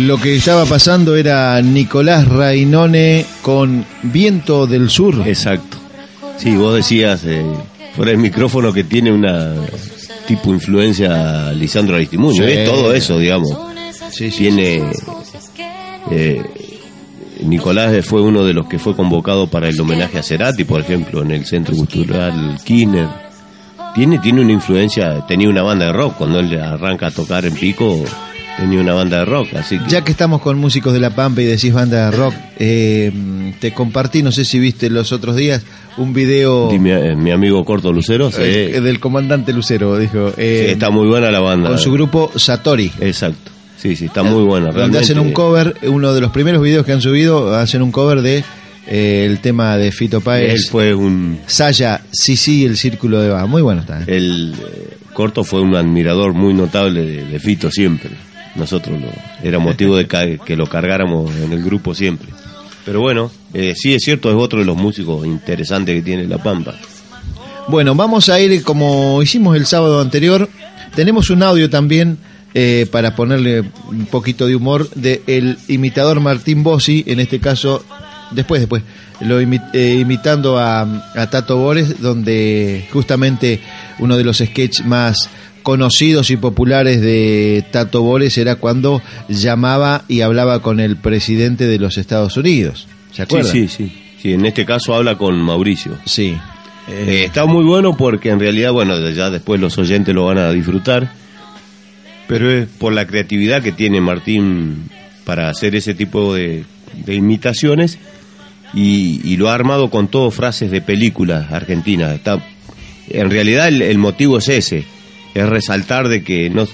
Lo que estaba pasando era Nicolás Rainone con Viento del Sur. Exacto. Sí, vos decías eh, fuera del micrófono que tiene una tipo influencia Lisandro Aristimuño. Sí. Es todo eso, digamos. Sí, sí, Tiene. eh, Nicolás fue uno de los que fue convocado para el homenaje a Cerati, por ejemplo, en el Centro Cultural Kirchner. Tiene, tiene una influencia, tenía una banda de rock, cuando él arranca a tocar en pico, tenía una banda de rock, así que... Ya que estamos con músicos de La Pampa y decís banda de rock, eh, te compartí, no sé si viste los otros días, un video mi, eh, mi amigo Corto Lucero, sí, eh, del comandante Lucero, dijo, eh, sí, está muy buena la banda. con su grupo Satori. Exacto. Sí, sí, está muy buena. donde realmente. hacen un cover, uno de los primeros videos que han subido, hacen un cover de eh, el tema de Fito Él Páez, fue un. Saya, sí, sí, el círculo de va, muy bueno está. ¿eh? El eh, Corto fue un admirador muy notable de, de Fito siempre. Nosotros lo, era motivo de que lo cargáramos en el grupo siempre. Pero bueno, eh, sí es cierto, es otro de los músicos interesantes que tiene La Pampa. Bueno, vamos a ir como hicimos el sábado anterior. Tenemos un audio también eh, para ponerle un poquito de humor de el imitador Martín Bossi, en este caso, después, después, lo eh, imitando a, a Tato Bores, donde justamente uno de los sketches más conocidos y populares de Tato Bores era cuando llamaba y hablaba con el presidente de los Estados Unidos. ¿Se Sí, acuerdan? sí, sí. Sí, en este caso habla con Mauricio. Sí. Eh, está muy bueno porque en realidad, bueno, ya después los oyentes lo van a disfrutar, pero es por la creatividad que tiene Martín para hacer ese tipo de, de imitaciones y, y lo ha armado con todo frases de películas argentinas. Está, en realidad el, el motivo es ese, es resaltar de que no,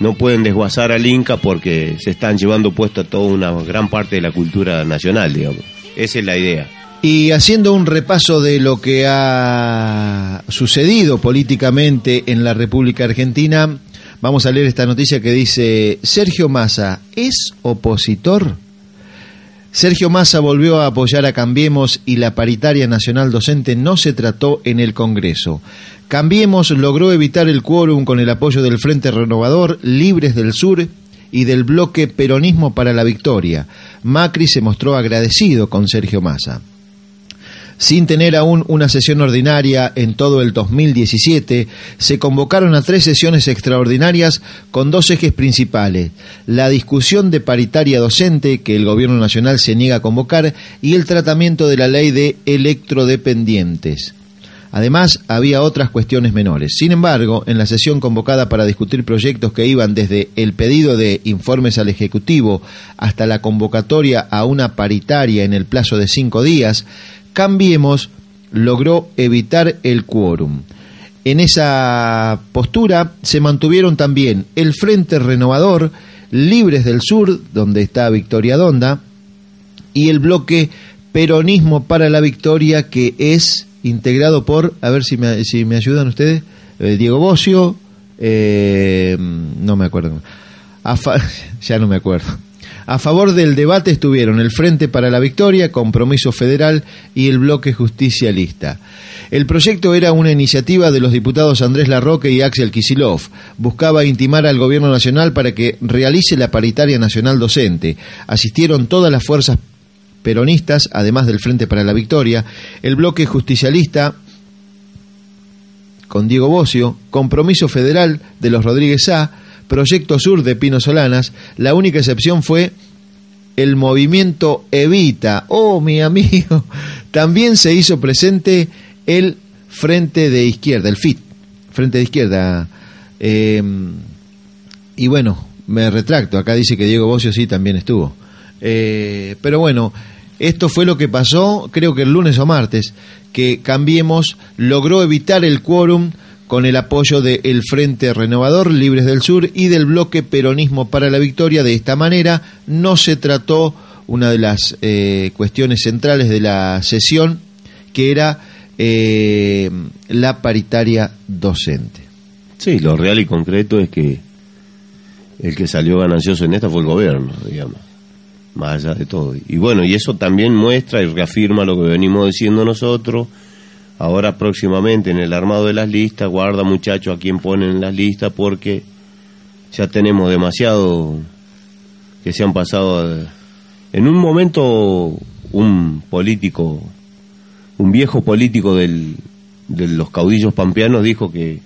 no pueden desguazar al Inca porque se están llevando puesta toda una gran parte de la cultura nacional, digamos. Esa es la idea. Y haciendo un repaso de lo que ha sucedido políticamente en la República Argentina, vamos a leer esta noticia que dice, Sergio Massa, ¿es opositor? Sergio Massa volvió a apoyar a Cambiemos y la paritaria nacional docente no se trató en el Congreso. Cambiemos logró evitar el quórum con el apoyo del Frente Renovador, Libres del Sur y del bloque Peronismo para la Victoria. Macri se mostró agradecido con Sergio Massa. Sin tener aún una sesión ordinaria en todo el 2017, se convocaron a tres sesiones extraordinarias con dos ejes principales, la discusión de paritaria docente que el Gobierno Nacional se niega a convocar y el tratamiento de la ley de electrodependientes. Además, había otras cuestiones menores. Sin embargo, en la sesión convocada para discutir proyectos que iban desde el pedido de informes al Ejecutivo hasta la convocatoria a una paritaria en el plazo de cinco días, Cambiemos logró evitar el quórum. En esa postura se mantuvieron también el Frente Renovador, Libres del Sur, donde está Victoria Donda, y el bloque Peronismo para la Victoria, que es integrado por, a ver si me, ayudan ustedes, eh, Diego Bocio, eh, no me acuerdo, ya no me acuerdo. A favor del debate estuvieron el Frente para la Victoria, Compromiso Federal y el Bloque Justicialista. El proyecto era una iniciativa de los diputados Andrés Larroque y Axel Kisilov. Buscaba intimar al Gobierno Nacional para que realice la paritaria nacional docente. Asistieron todas las fuerzas peronistas, además del Frente para la Victoria, el Bloque Justicialista, con Diego Bocio, Compromiso Federal de los Rodríguez A, Proyecto Sur de Pino Solanas, la única excepción fue el movimiento Evita. Oh, mi amigo, también se hizo presente el Frente de Izquierda, el FIT, Frente de Izquierda. Eh, y bueno, me retracto, acá dice que Diego Bocio sí también estuvo. Eh, pero bueno, esto fue lo que pasó, creo que el lunes o martes, que Cambiemos logró evitar el quórum con el apoyo del Frente Renovador, Libres del Sur y del bloque Peronismo para la Victoria. De esta manera no se trató una de las eh, cuestiones centrales de la sesión, que era eh, la paritaria docente. Sí, lo real y concreto es que el que salió ganancioso en esta fue el gobierno, digamos, más allá de todo. Y bueno, y eso también muestra y reafirma lo que venimos diciendo nosotros. Ahora próximamente en el armado de las listas, guarda muchachos a quien ponen en las listas porque ya tenemos demasiado que se han pasado. a- En un momento un político, un viejo político del, de los caudillos pampeanos dijo que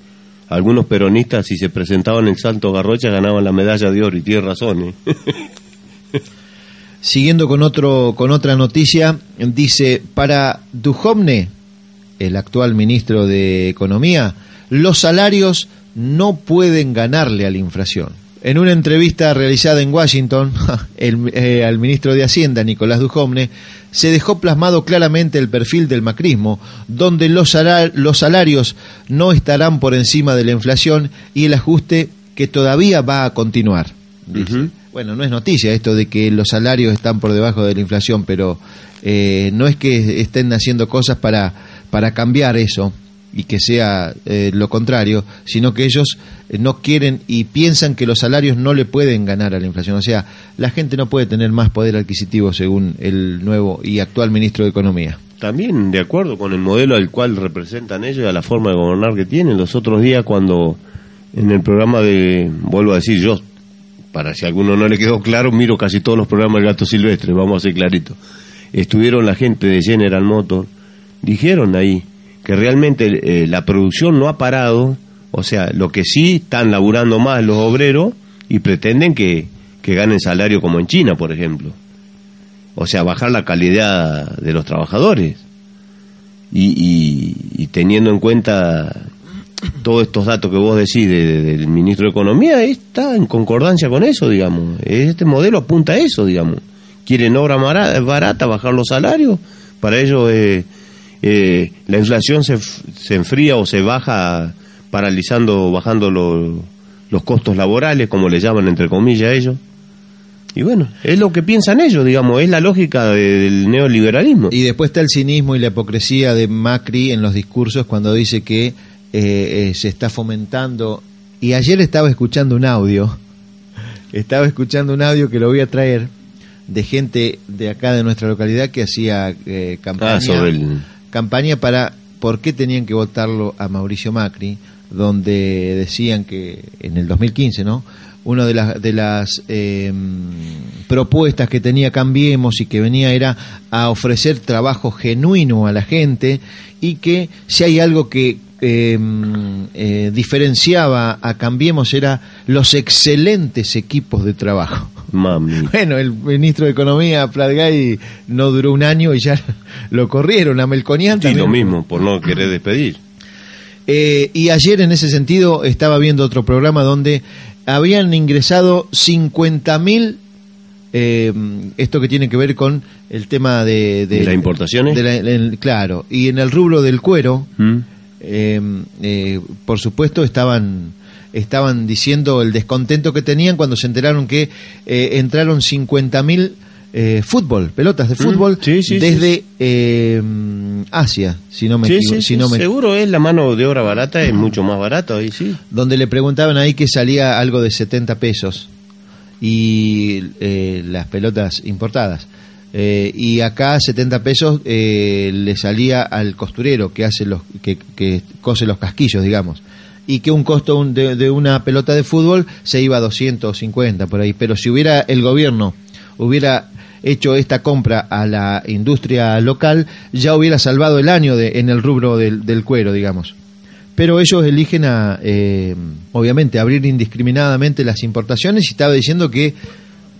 algunos peronistas si se presentaban en Santo Garrocha ganaban la medalla de oro y tiene razón. ¿eh? Siguiendo con otro con otra noticia, dice para Duhovne, el actual ministro de Economía, los salarios no pueden ganarle a la inflación. En una entrevista realizada en Washington, el, eh, al ministro de Hacienda, Nicolás Duhovne, se dejó plasmado claramente el perfil del macrismo, donde los, sala- los salarios no estarán por encima de la inflación y el ajuste que todavía va a continuar. Bueno, no es noticia esto de que los salarios están por debajo de la inflación, pero eh, no es que estén haciendo cosas para, para cambiar eso y que sea eh, lo contrario, sino que ellos eh, no quieren y piensan que los salarios no le pueden ganar a la inflación. O sea, la gente no puede tener más poder adquisitivo según el nuevo y actual ministro de Economía. También de acuerdo con el modelo al cual representan ellos y a la forma de gobernar que tienen. Los otros días cuando en el programa de, vuelvo a decir yo, para si a alguno no le quedó claro, miro casi todos los programas del Gato Silvestre, vamos a ser clarito. Estuvieron la gente de General Motors, dijeron ahí que realmente eh, la producción no ha parado, o sea, lo que sí están laburando más los obreros y pretenden que, que ganen salario como en China, por ejemplo. O sea, bajar la calidad de los trabajadores. Y, y- y teniendo en cuenta todos estos datos que vos decís de- de- del ministro de Economía, está en concordancia con eso, digamos. Este modelo apunta a eso, digamos. Quieren obra barata, bajar los salarios. Para ellos eh, eh, la inflación se, se enfría o se baja paralizando, bajando lo- los costos laborales, como le llaman entre comillas ellos. Y bueno, es lo que piensan ellos, digamos, es la lógica de- del neoliberalismo. Y después está el cinismo y la hipocresía de Macri en los discursos cuando dice que eh, eh, se está fomentando. Y ayer estaba escuchando un audio, estaba escuchando un audio que lo voy a traer de gente de acá de nuestra localidad que hacía eh, campaña, Ah, sobre el- campaña para por qué tenían que votarlo a Mauricio Macri, donde decían que en el 2015, ¿no? Una de las de las eh, propuestas que tenía Cambiemos y que venía era a ofrecer trabajo genuino a la gente y que si hay algo que eh, eh, diferenciaba a Cambiemos era los excelentes equipos de trabajo. Mami. Bueno, el ministro de Economía, Pratgay, no duró un año y ya lo corrieron. A Melconian Sí, también. lo mismo, por no querer despedir. Eh, y ayer en ese sentido estaba viendo otro programa donde habían ingresado 50 mil, eh, esto que tiene que ver con el tema de... ¿De las importaciones? de la- el- claro, y en el rubro del cuero, ¿Mm? Eh, eh, por supuesto estaban estaban diciendo el descontento que tenían cuando se enteraron que eh, entraron 50 mil fútbol, pelotas de fútbol Mm, sí, sí, desde eh, Asia, si no me equivoco, si no me seguro es la mano de obra barata, es mucho más barato ahí, sí. donde le preguntaban ahí que salía algo de 70 pesos y eh, las pelotas importadas. Eh, y acá 70 pesos eh, le salía al costurero que hace los que, que cose los casquillos, digamos. Y que un costo un- de, de una pelota de fútbol se iba a 250 por ahí. Pero si hubiera el gobierno hubiera hecho esta compra a la industria local, ya hubiera salvado el año de, en el rubro del, del cuero, digamos pero ellos eligen a, eh, obviamente, abrir indiscriminadamente las importaciones y estaba diciendo que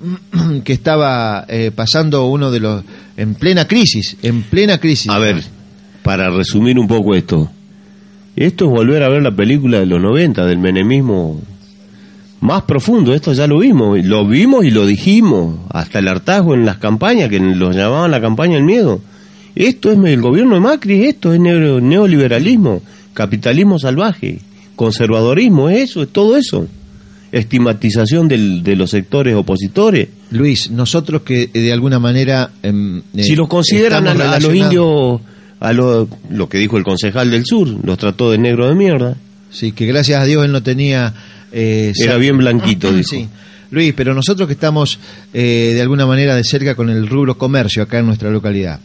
que estaba eh, pasando uno de los en plena crisis, en plena crisis. A ver, para resumir un poco esto, esto es volver a ver la película de los 90, del menemismo más profundo, esto ya lo vimos, lo vimos y lo dijimos, hasta el hartazgo en las campañas, que los llamaban la campaña del miedo. Esto es el gobierno de Macri, esto es neo- neoliberalismo, capitalismo salvaje, conservadorismo, es eso, es todo eso. Estigmatización del- de los sectores opositores. Luis, nosotros que eh, de alguna manera... em, eh, si los consideran a, a los indios, a lo, lo que dijo el concejal del sur, los trató de negro de mierda. Sí, que gracias a Dios él no tenía... eh, Era bien blanquito, dijo. Sí. Luis, pero nosotros que estamos eh, de alguna manera de cerca con el rubro comercio acá en nuestra localidad,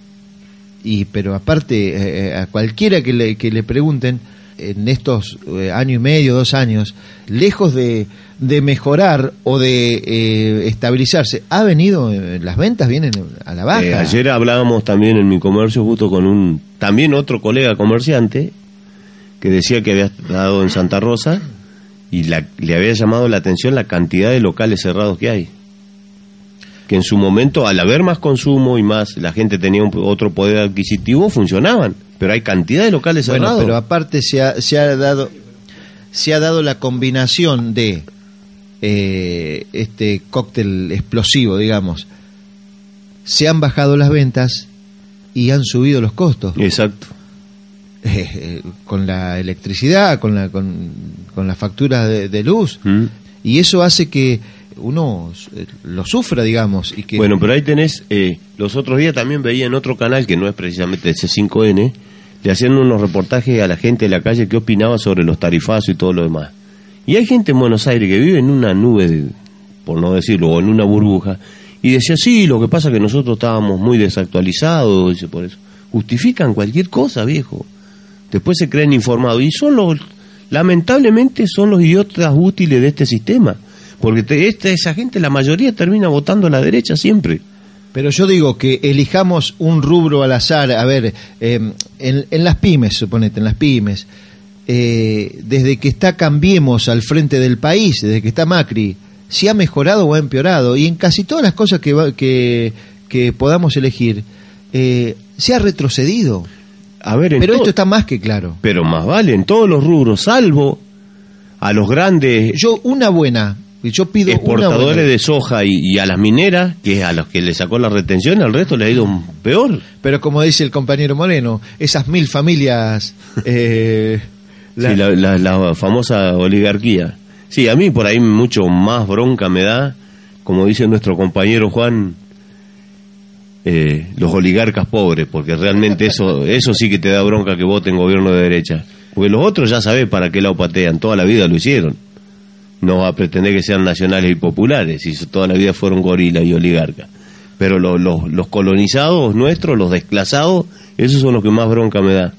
y pero aparte eh, a cualquiera que le, que le pregunten en estos eh, año y medio, dos años, lejos de, de mejorar o de eh, estabilizarse, ha venido, eh, las ventas vienen a la baja. Eh, ayer hablábamos también en mi comercio justo con un, también otro colega comerciante, que decía que había estado en Santa Rosa y la- le había llamado la atención la cantidad de locales cerrados que hay. Que en su momento, al haber más consumo y más, la gente tenía un- otro poder adquisitivo, funcionaban. Pero hay cantidad de locales Bueno, cerrados. pero aparte se ha, se ha dado se ha dado la combinación de eh, este cóctel explosivo, digamos. Se han bajado las ventas y han subido los costos Exacto. Eh, eh, con la electricidad, con la con, con las facturas de, de luz ¿Mm? y eso hace que uno eh, lo sufra, digamos, y que Bueno, pero ahí tenés, eh, los otros días también veía en otro canal, que no es precisamente el C5N, le hacían unos reportajes a la gente de la calle que opinaba sobre los tarifazos y todo lo demás. Y hay gente en Buenos Aires que vive en una nube, de- por no decirlo, o en una burbuja, y decía, sí, lo que pasa es que nosotros estábamos muy desactualizados, dice, por eso. Justifican cualquier cosa, viejo. Después se creen informados. Y son los, lamentablemente, son los idiotas útiles de este sistema. Porque esta, esa gente, la mayoría termina votando a la derecha siempre. Pero yo digo que elijamos un rubro al azar, a ver, eh, en, en las pymes, suponete, en las pymes, eh, desde que está Cambiemos al frente del país, desde que está Macri, si ha mejorado o ha empeorado, y en casi todas las cosas que, va- que, que podamos elegir, eh, se ha retrocedido. A ver, Pero to- esto está más que claro. pero más vale en todos los rubros, salvo a los grandes Yo, una buena, yo pido exportadores de soja y, y a las mineras, que es a los que le sacó la retención, al resto le ha ido peor. pero como dice el compañero Moreno, esas mil familias... eh, la- Sí, la, la- la famosa oligarquía. Sí, a mí por ahí mucho más bronca me da, como dice nuestro compañero Juan, eh, los oligarcas pobres, porque realmente eso, eso sí que te da bronca que voten gobierno de derecha. Porque los otros ya sabes para qué lado patean, toda la vida lo hicieron. No va a pretender que sean nacionales y populares, y toda la vida fueron gorilas y oligarcas. Pero lo- lo- los colonizados nuestros, los desclasados, esos son los que más bronca me da.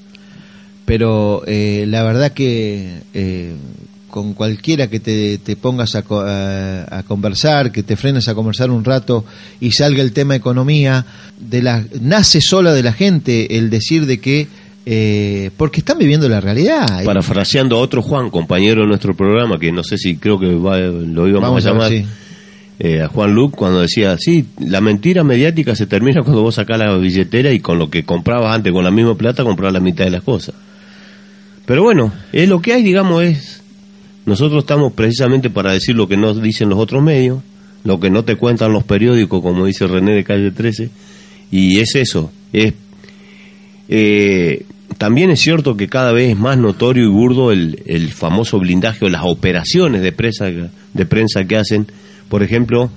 Pero eh, la verdad que eh, con cualquiera que te, te pongas a, a- a conversar, que te frenes a conversar un rato y salga el tema economía, de la, nace sola de la gente el decir de que, eh, porque están viviendo la realidad. Parafraseando a otro Juan, compañero de nuestro programa, que no sé si creo que va- lo íbamos Vamos a a ver, llamar, sí. eh, a Juan Luc, cuando decía, sí, la mentira mediática se termina cuando vos sacás la billetera y con lo que comprabas antes, con la misma plata, comprabas la mitad de las cosas. Pero bueno, es lo que hay, digamos, es... Nosotros estamos precisamente para decir lo que no dicen los otros medios, lo que no te cuentan los periódicos, como dice René de Calle 13, y es eso, es eh, también es cierto que cada vez es más notorio y burdo el, el famoso blindaje o las operaciones de prensa, de prensa que hacen. Por ejemplo,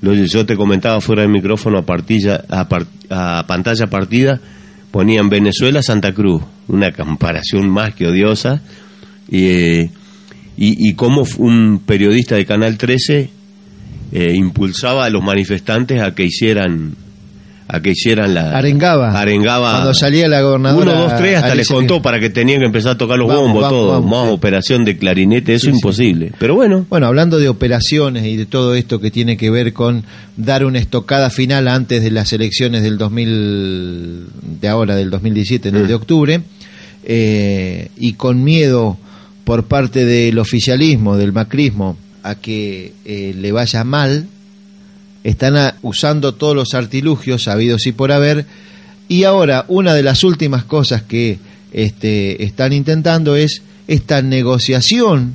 lo- yo te comentaba fuera del micrófono a, partilla, a, a pantalla partida, ponían Venezuela, Santa Cruz, una comparación más que odiosa. Y, eh, y, y cómo un periodista de Canal 13 eh, impulsaba a los manifestantes a que hicieran a que hicieran la Arengaba. arengaba Cuando salía la gobernadora. uno, dos, tres, hasta les contó para que tenían que empezar a tocar los Vamos, bombos, vamos, todo. vamos, Más sí. operación de clarinete, eso Sí, es sí. imposible. Pero bueno, Bueno, hablando de operaciones y de todo esto que tiene que ver con dar una estocada final antes de las elecciones del 2000, de ahora, del 2017, en el de octubre, eh, y con miedo por parte del oficialismo, del macrismo, a que eh, le vaya mal, están a- usando todos los artilugios habidos y por haber, y ahora una de las últimas cosas que este, están intentando es esta negociación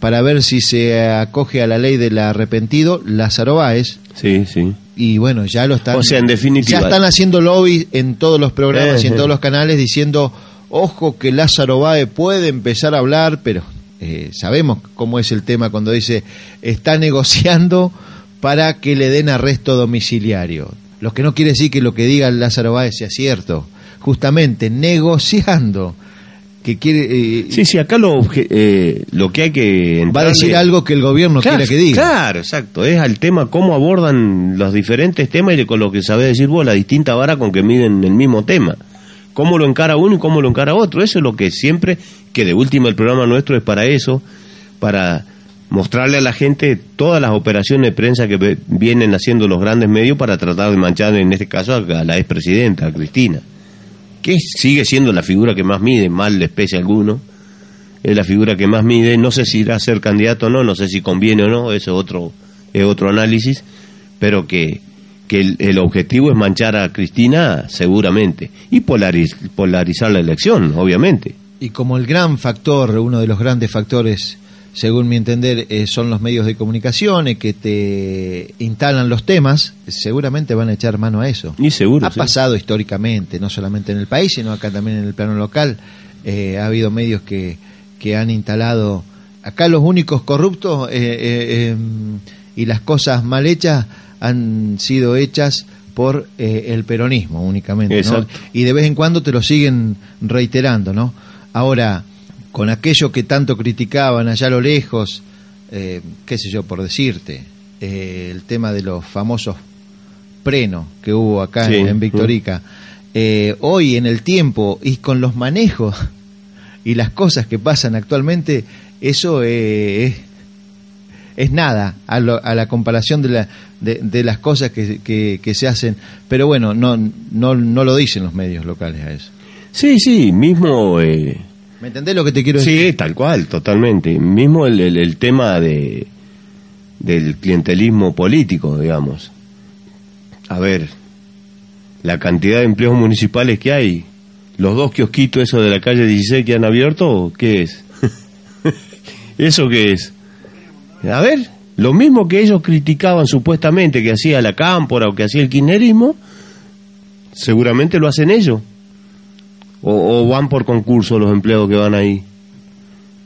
para ver si se acoge a la ley del arrepentido Lázaro Báez sí, sí. y bueno ya lo están O sea, en definitiva- ya están haciendo lobby en todos los programas Eh, y en eh. todos los canales diciendo ojo que Lázaro Báez puede empezar a hablar pero Eh, sabemos cómo es el tema cuando dice está negociando para que le den arresto domiciliario. Lo que no quiere decir que lo que diga Lázaro Báez sea cierto. Justamente negociando que quiere eh, Sí, sí, acá lo, eh, lo que hay que... va a decir entrarle- algo que el gobierno Claro, quiere que diga. Claro, exacto. Es al tema cómo abordan los diferentes temas y con lo que sabe decir vos, la distinta vara con que miden el mismo tema. Cómo lo encara uno y cómo lo encara otro. Eso es lo que siempre, que de última el programa nuestro es para eso, para mostrarle a la gente todas las operaciones de prensa que vienen haciendo los grandes medios para tratar de manchar, en este caso, a la expresidenta, a Cristina. Que sigue siendo la figura que más mide, mal le especie alguno es la figura que más mide. No sé si irá a ser candidato o no, no sé si conviene o no, eso es otro, es otro análisis, pero que, que el, el objetivo es manchar a Cristina seguramente y polariz- polarizar la elección, obviamente. Y como el gran factor, uno de los grandes factores, según mi entender, eh, son los medios de comunicación que te instalan los temas, seguramente van a echar mano a eso. Y seguro. ha sí. pasado históricamente, no solamente en el país, sino acá también en el plano local. Eh, ha habido medios que, que han instalado. Acá los únicos corruptos eh, em, y las cosas mal hechas han sido hechas por eh, el peronismo únicamente. ¿no? Y de vez en cuando te lo siguen reiterando, ¿no? Ahora, con aquello que tanto criticaban allá a lo lejos, eh, qué sé yo, por decirte, eh, el tema de los famosos preno que hubo acá Sí. en, en Victorica, eh, hoy en el tiempo y con los manejos y las cosas que pasan actualmente, eso eh, es, es nada a, lo- a la comparación de, la, de, de las cosas que, que- que se hacen. Pero bueno, no, no, no lo dicen los medios locales a eso. Sí, sí, mismo... ¿Me entendés lo que te quiero decir? Sí, tal cual, totalmente. Mismo el, el- el tema de del clientelismo político, digamos. A ver, la cantidad de empleos municipales que hay, los dos kiosquitos esos de la calle 16 que han abierto, ¿qué es? ¿Eso qué es? A ver, lo mismo que ellos criticaban supuestamente que hacía la cámpora o que hacía el kirchnerismo, seguramente lo hacen ellos. O, van por concurso los empleados que van ahí.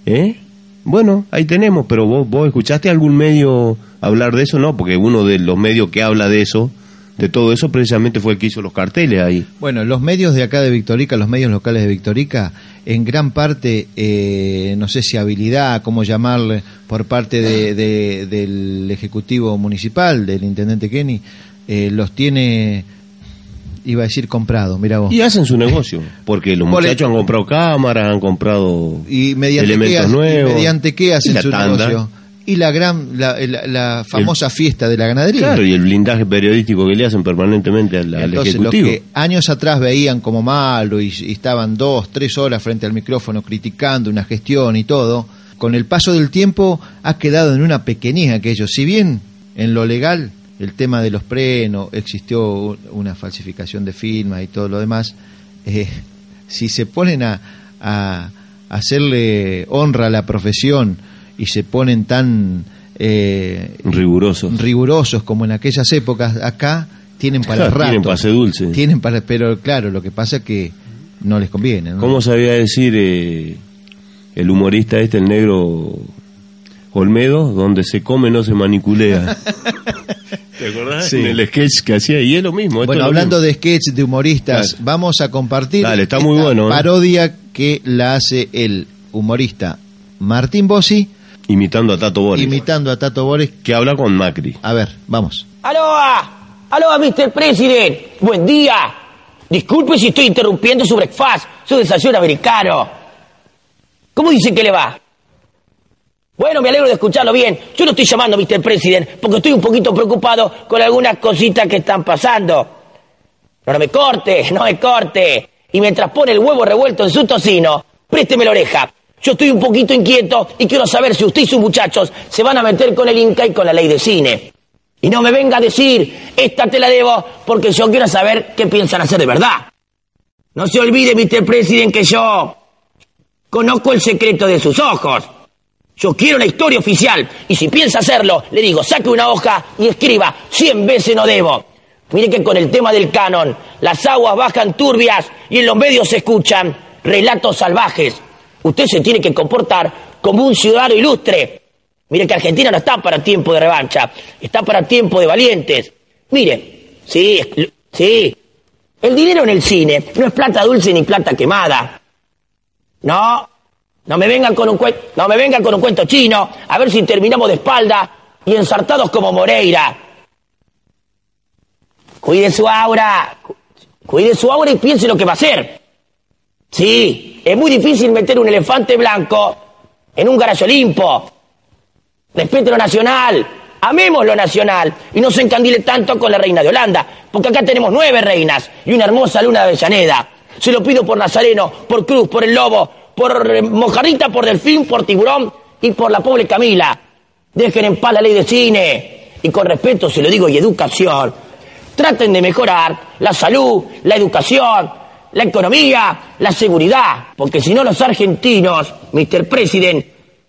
¿Eh? Bueno, ahí tenemos, pero vos, vos escuchaste algún medio hablar de eso, no, porque uno de los medios que habla de eso, de todo eso, precisamente fue el que hizo los carteles ahí. Bueno, los medios de acá de Victorica, los medios locales de Victorica, en gran parte, eh, no sé si habilidad, cómo llamarle, por parte de- de- del Ejecutivo Municipal, del Intendente Kenny, eh, los tiene, iba a decir comprado, mira vos. Y hacen su negocio, porque los muchachos han comprado cámaras, han comprado ¿Y mediante, qué, elementos hacen- y nuevos. mediante qué hacen su tanda. negocio? Y la gran, la, la- la famosa fiesta de la ganadería. Claro, y el blindaje periodístico que le hacen permanentemente al, al Entonces, Ejecutivo. los que años atrás veían como malo y, y estaban dos, tres horas frente al micrófono criticando una gestión y todo, con el paso del tiempo ha quedado en una pequeñez aquello. Si bien en lo legal el tema de los prenos, existió una falsificación de firmas y todo lo demás, eh, si se ponen a, a hacerle honra a la profesión y se ponen tan... eh, Rigurosos. rigurosos como en aquellas épocas, acá tienen para Claro, el rato. tienen pase dulce. Tienen para, pero claro, lo que pasa es que no les conviene. ¿no? ¿Cómo sabía decir eh, el humorista este, el negro Olmedo? Donde se come no se maniculea. ¿Te acordás? Sí. En el sketch que hacía, y es lo mismo. esto Bueno, hablando mismo. de sketch de humoristas, vamos a compartir Dale, está muy esta bueno, ¿eh? parodia que la hace el humorista Martín Bossi Imitando a Tato Boris, imitando a Tato Bores. que habla con Macri. A ver, vamos. Aloha, aloha, Mr. President. Buen día. Disculpe si estoy interrumpiendo su breakfast, su desayuno americano. ¿Cómo dice que le va? Bueno, me alegro de escucharlo bien. Yo no estoy llamando Mr. President porque estoy un poquito preocupado con algunas cositas que están pasando. No, no me corte, no me corte. Y mientras pone el huevo revuelto en su tocino, présteme la oreja. Yo estoy un poquito inquieto y quiero saber si usted y sus muchachos se van a meter con el Inca y con la ley de cine. Y no me venga a decir, esta te la debo, porque yo quiero saber qué piensan hacer de verdad. No se olvide, Mr. President, que yo conozco el secreto de sus ojos. Yo quiero la historia oficial, y si piensa hacerlo, le digo, saque una hoja y escriba, cien veces no debo. Mire que con el tema del canon, las aguas bajan turbias y en los medios se escuchan relatos salvajes. Usted se tiene que comportar como un ciudadano ilustre. Mire que Argentina no está para tiempo de revancha, está para tiempo de valientes. Mire, sí, sí, el dinero en el cine no es plata dulce ni plata quemada. No, no me vengan con un cuento, no me vengan con un cuento chino, a ver si terminamos de espalda y ensartados como Moreira. Cuide su aura, cu- cuide su aura y piense lo que va a hacer. Sí, es muy difícil meter un elefante blanco en un garaje Olimpo. Respete lo nacional, amemos lo nacional y no se encandile tanto con la reina de Holanda, porque acá tenemos nueve reinas y una hermosa luna de Avellaneda. Se lo pido por Nazareno, por Cruz, por el Lobo, por eh, Mojarrita, por Delfín, por Tiburón y por la pobre Camila. Dejen en paz la ley de cine y con respeto se lo digo y educación. Traten de mejorar la salud, la educación, la economía, la seguridad, porque si no los argentinos, Mr. President,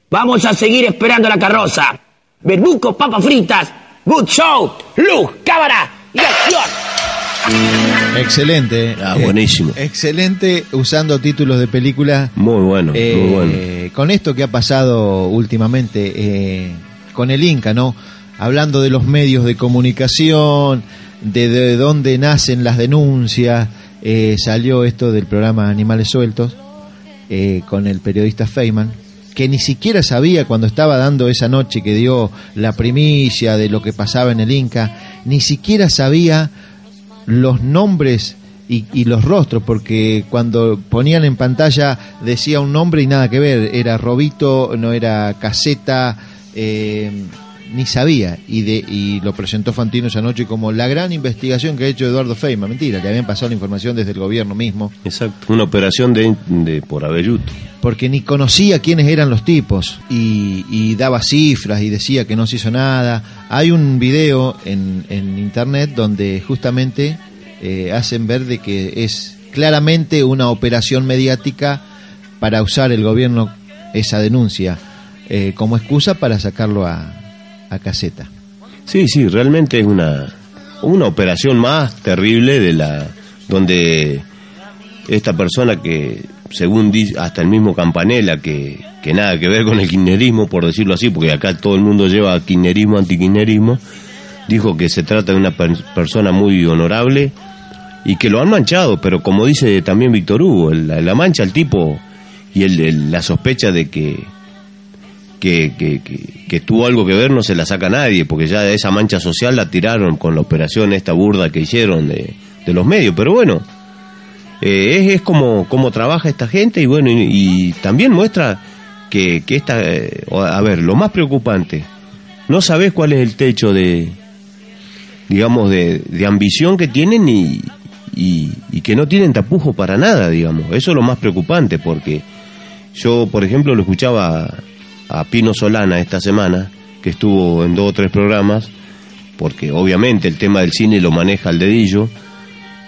vamos a seguir esperando la carroza. Berbuco, papas fritas, good show, luz, cámara y acción. Excelente. Ah, eh, buenísimo. excelente usando títulos de película. Muy bueno, Eh, muy bueno. Con esto que ha pasado últimamente eh, con el Inca, ¿no? Hablando de los medios de comunicación, de, de dónde nacen las denuncias, eh, salió esto del programa Animales Sueltos eh, con el periodista Feynman, que ni siquiera sabía cuando estaba dando esa noche que dio la primicia de lo que pasaba en el Inca, ni siquiera sabía los nombres y, y los rostros, porque cuando ponían en pantalla decía un nombre y nada que ver, era Robito, no era Caseta, eh, ni sabía, y, de, y lo presentó Fantino esa noche como la gran investigación que ha hecho Eduardo Feynman, mentira, le habían pasado la información desde el gobierno mismo, Exacto, una operación de, de por Abellut. porque ni conocía quiénes eran los tipos. Y, y daba cifras y decía que no se hizo nada. Hay un video en, en internet donde justamente eh, hacen ver de que es claramente una operación mediática para usar el gobierno esa denuncia eh, como excusa para sacarlo a, a caseta. Sí, sí, realmente es una, una operación más terrible de la donde esta persona que, según dice hasta el mismo Campanella, que, que nada que ver con el kirchnerismo, por decirlo así, porque acá todo el mundo lleva kirchnerismo, antikirchnerismo, dijo que se trata de una per- persona muy honorable y que lo han manchado, pero como dice también Víctor Hugo, la, la mancha el tipo y el- la sospecha de que que, tuvo algo que ver no se la saca nadie, porque ya esa mancha social la tiraron con la operación esta burda que hicieron de, de los medios. Pero bueno, eh, es, como, como trabaja esta gente y bueno, y, también muestra que, que esta, eh, a ver, lo más preocupante, no sabes cuál es el techo de, digamos, de, de ambición que tienen y, y, y que no tienen tapujo para nada, digamos. Eso es lo más preocupante, porque yo, por ejemplo, lo escuchaba a Pino Solana esta semana, que estuvo en dos o tres programas, porque obviamente el tema del cine lo maneja al dedillo,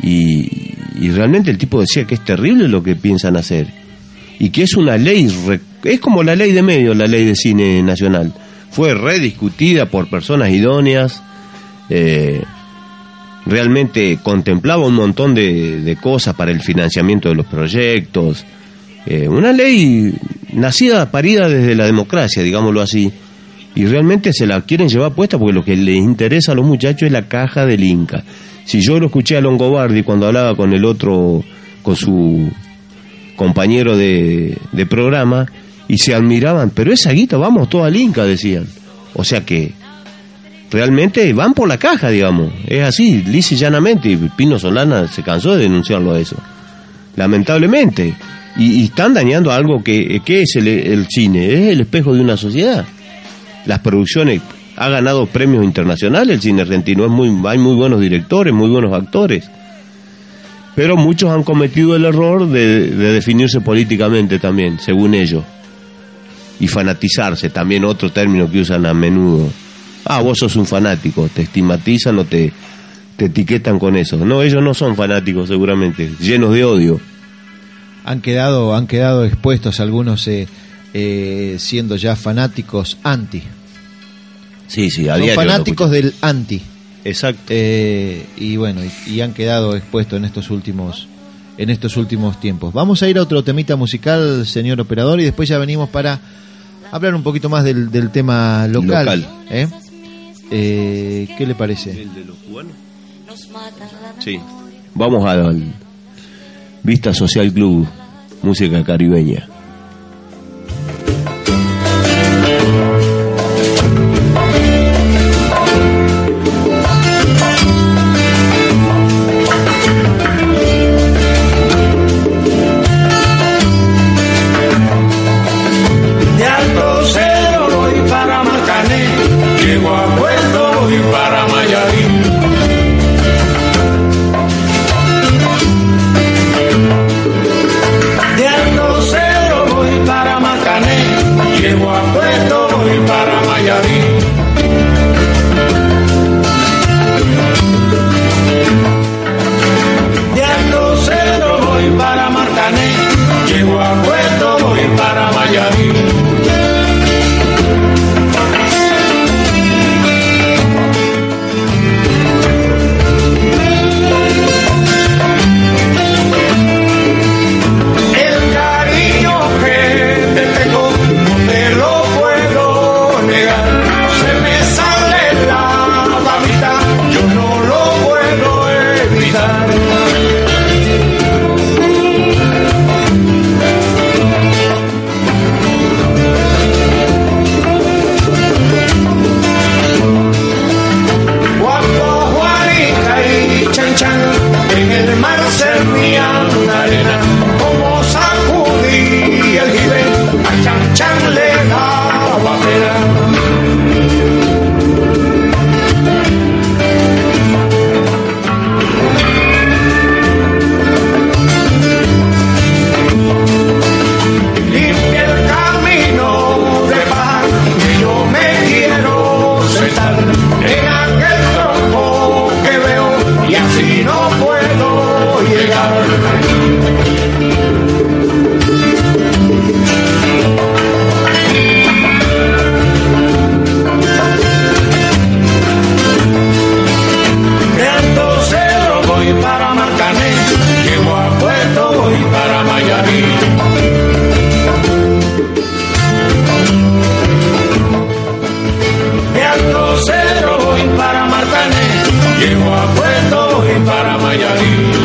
y, realmente el tipo decía que es terrible lo que piensan hacer, y que es una ley, es como la ley de medios, la ley de cine nacional, fue rediscutida por personas idóneas, eh, realmente contemplaba un montón de, de cosas para el financiamiento de los proyectos, eh, una ley nacida, parida desde la democracia, digámoslo así, y realmente se la quieren llevar puesta porque lo que les interesa a los muchachos es la caja del Inca. Si yo lo escuché a Longobardi cuando hablaba con el otro, con su compañero de, de programa, y se admiraban, pero esa guita, vamos todo al Inca, decían. O sea que realmente van por la caja, digamos. Es así, lisa y llanamente. Y Pino Solana se cansó de denunciarlo a eso. Lamentablemente. Y, están dañando algo que, que es el, el cine, es el espejo de una sociedad. Las producciones, ha ganado premios internacionales el cine argentino, es muy, hay muy buenos directores, muy buenos actores. Pero muchos han cometido el error de, de definirse políticamente también, según ellos. Y fanatizarse, también otro término que usan a menudo. Ah, vos sos un fanático, te estigmatizan o te, te etiquetan con eso. No, ellos no son fanáticos seguramente, llenos de odio han quedado, han quedado expuestos algunos eh, eh, siendo ya fanáticos anti. Sí, sí, a fanáticos del anti. Exacto. Eh, y bueno, y, han quedado expuestos en estos últimos en estos últimos tiempos. Vamos a ir a otro temita musical, señor operador, y después ya venimos para hablar un poquito más del, del tema local. local. ¿eh? ¿Qué le parece? El de los cubanos. Sí. Vamos al, Vista Social Club, música caribeña. Llego a Puerto y para Mayarín.